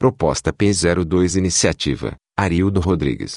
Proposta P02 Iniciativa, Arildo Rodrigues.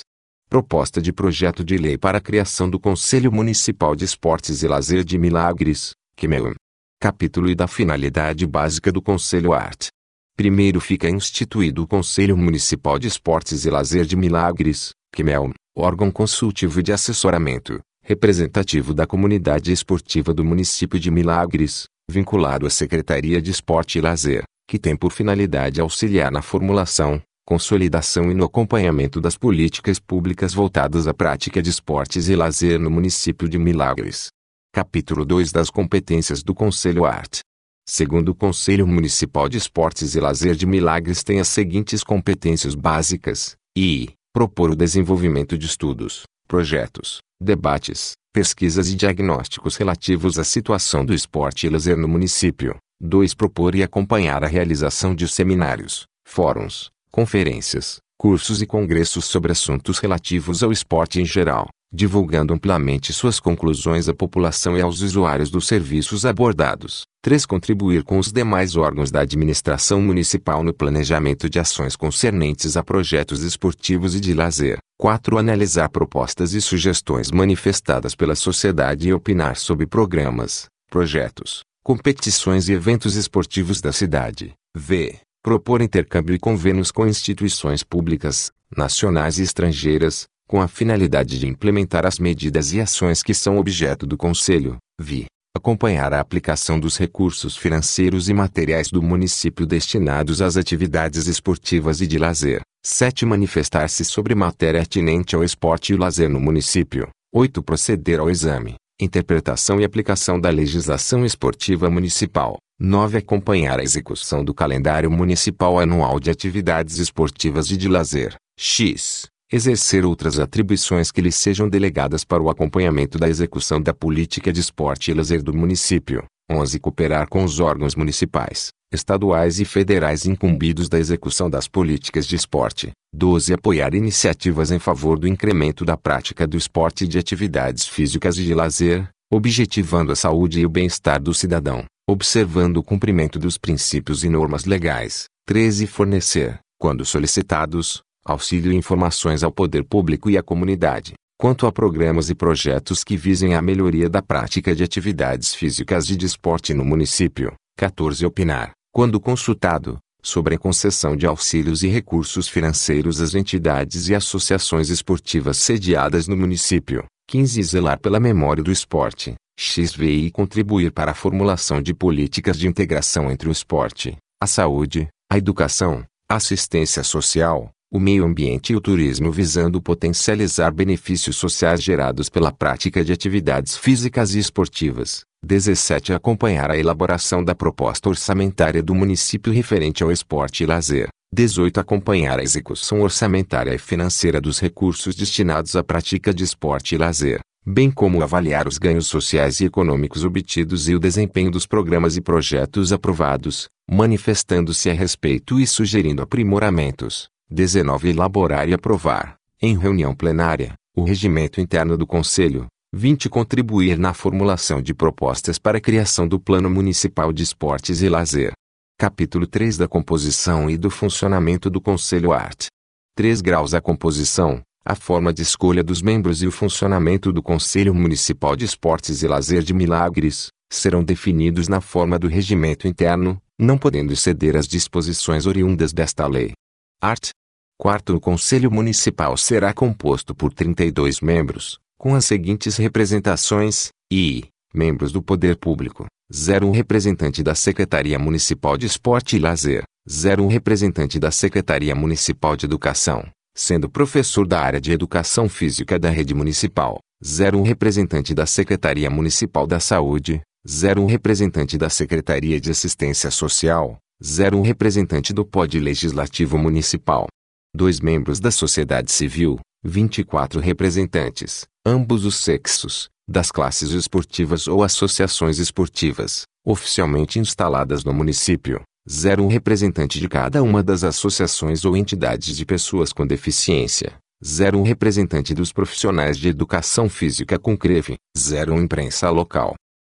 Proposta de projeto de lei para a criação do Conselho Municipal de Esportes e Lazer de Milagres, QMEUM. Capítulo e da finalidade básica do Conselho Arte. Primeiro fica instituído o Conselho Municipal de Esportes e Lazer de Milagres, QMEUM, órgão consultivo de assessoramento, representativo da comunidade esportiva do município de Milagres, vinculado à Secretaria de Esporte e Lazer, que tem por finalidade auxiliar na formulação, consolidação e no acompanhamento das políticas públicas voltadas à prática de esportes e lazer no município de Milagres. Capítulo 2 das competências do Conselho Arte. Segundo o Conselho Municipal de Esportes e Lazer de Milagres tem as seguintes competências básicas: i. Propor o desenvolvimento de estudos, projetos, debates, pesquisas e diagnósticos relativos à situação do esporte e lazer no município. 2. Propor e acompanhar a realização de seminários, fóruns, conferências, cursos e congressos sobre assuntos relativos ao esporte em geral, divulgando amplamente suas conclusões à população e aos usuários dos serviços abordados. 3. Contribuir com os demais órgãos da administração municipal no planejamento de ações concernentes a projetos esportivos e de lazer. 4. Analisar propostas e sugestões manifestadas pela sociedade e opinar sobre programas, projetos, competições e eventos esportivos da cidade. V. Propor intercâmbio e convênios com instituições públicas, nacionais e estrangeiras, com a finalidade de implementar as medidas e ações que são objeto do Conselho. Vi. Acompanhar a aplicação dos recursos financeiros e materiais do município destinados às atividades esportivas e de lazer. 7. Manifestar-se sobre matéria atinente ao esporte e lazer no município. 8. Proceder ao exame, interpretação e aplicação da legislação esportiva municipal. 9. Acompanhar a execução do calendário municipal anual de atividades esportivas e de lazer. X. Exercer outras atribuições que lhe sejam delegadas para o acompanhamento da execução da política de esporte e lazer do município. 11. Cooperar com os órgãos municipais, estaduais e federais incumbidos da execução das políticas de esporte. 12. Apoiar iniciativas em favor do incremento da prática do esporte e de atividades físicas e de lazer, objetivando a saúde e o bem-estar do cidadão, observando o cumprimento dos princípios e normas legais. 13. Fornecer, quando solicitados, auxílio e informações ao poder público e à comunidade, quanto a programas e projetos que visem a melhoria da prática de atividades físicas e de esporte no município. 14. Opinar, quando consultado, sobre a concessão de auxílios e recursos financeiros às entidades e associações esportivas sediadas no município. 15. Zelar pela memória do esporte, XVI contribuir para a formulação de políticas de integração entre o esporte, a saúde, a educação, a assistência social, o meio ambiente e o turismo visando potencializar benefícios sociais gerados pela prática de atividades físicas e esportivas. 17. Acompanhar a elaboração da proposta orçamentária do município referente ao esporte e lazer. 18. Acompanhar a execução orçamentária e financeira dos recursos destinados à prática de esporte e lazer, bem como avaliar os ganhos sociais e econômicos obtidos e o desempenho dos programas e projetos aprovados, manifestando-se a respeito e sugerindo aprimoramentos. 19. Elaborar e aprovar, em reunião plenária, o regimento interno do Conselho. 20. Contribuir na formulação de propostas para a criação do Plano Municipal de Esportes e Lazer. Capítulo 3 da composição e do funcionamento do Conselho Arte. 3 graus a composição, a forma de escolha dos membros e o funcionamento do Conselho Municipal de Esportes e Lazer de Milagres serão definidos na forma do regimento interno, não podendo exceder as disposições oriundas desta lei. Art. Quarto, o Conselho Municipal será composto por 32 membros, com as seguintes representações: i. Membros do Poder Público. 0 um representante da Secretaria Municipal de Esporte e Lazer. 0 um representante da Secretaria Municipal de Educação, sendo professor da área de Educação Física da rede municipal. 0 um representante da Secretaria Municipal da Saúde. 0 um representante da Secretaria de Assistência Social. 0 um representante do Pod Legislativo Municipal. Dois membros da sociedade civil, 24 representantes, ambos os sexos, das classes esportivas ou associações esportivas, oficialmente instaladas no município, 01 representante de cada uma das associações ou entidades de pessoas com deficiência, 01 representante dos profissionais de educação física com CREVE, 01 imprensa local.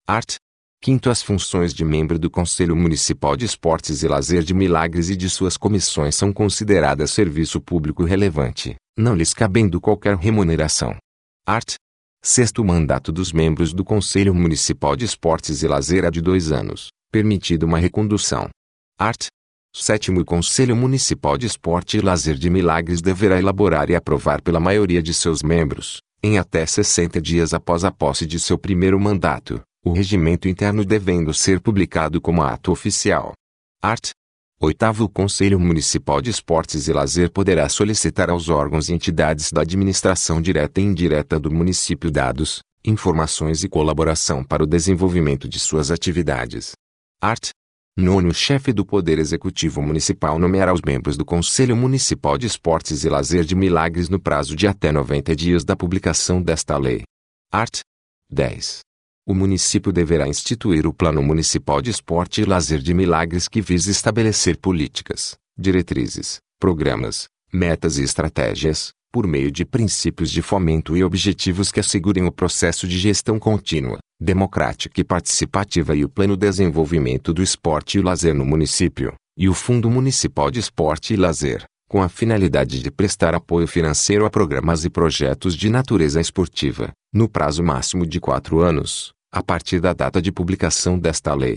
Art. Quinto as funções de membro do Conselho Municipal de Esportes e Lazer de Milagres e de suas comissões são consideradas serviço público relevante, não lhes cabendo qualquer remuneração. Art. Sexto mandato dos membros do Conselho Municipal de Esportes e Lazer é de dois anos, permitido uma recondução. Art. Sétimo o Conselho Municipal de Esporte e Lazer de Milagres deverá elaborar e aprovar pela maioria de seus membros, em até 60 dias após a posse de seu primeiro mandato, o regimento interno devendo ser publicado como ato oficial. Art. Oitavo o Conselho Municipal de Esportes e Lazer poderá solicitar aos órgãos e entidades da administração direta e indireta do município dados, informações e colaboração para o desenvolvimento de suas atividades. Art. Nono, o chefe do Poder Executivo Municipal nomeará os membros do Conselho Municipal de Esportes e Lazer de Milagres no prazo de até 90 dias da publicação desta lei. Art. 10. O município deverá instituir o Plano Municipal de Esporte e Lazer de Milagres que visa estabelecer políticas, diretrizes, programas, metas e estratégias, por meio de princípios de fomento e objetivos que assegurem o processo de gestão contínua, democrática e participativa e o plano de desenvolvimento do esporte e lazer no município, e o Fundo Municipal de Esporte e Lazer, com a finalidade de prestar apoio financeiro a programas e projetos de natureza esportiva, no prazo máximo de quatro anos, a partir da data de publicação desta lei.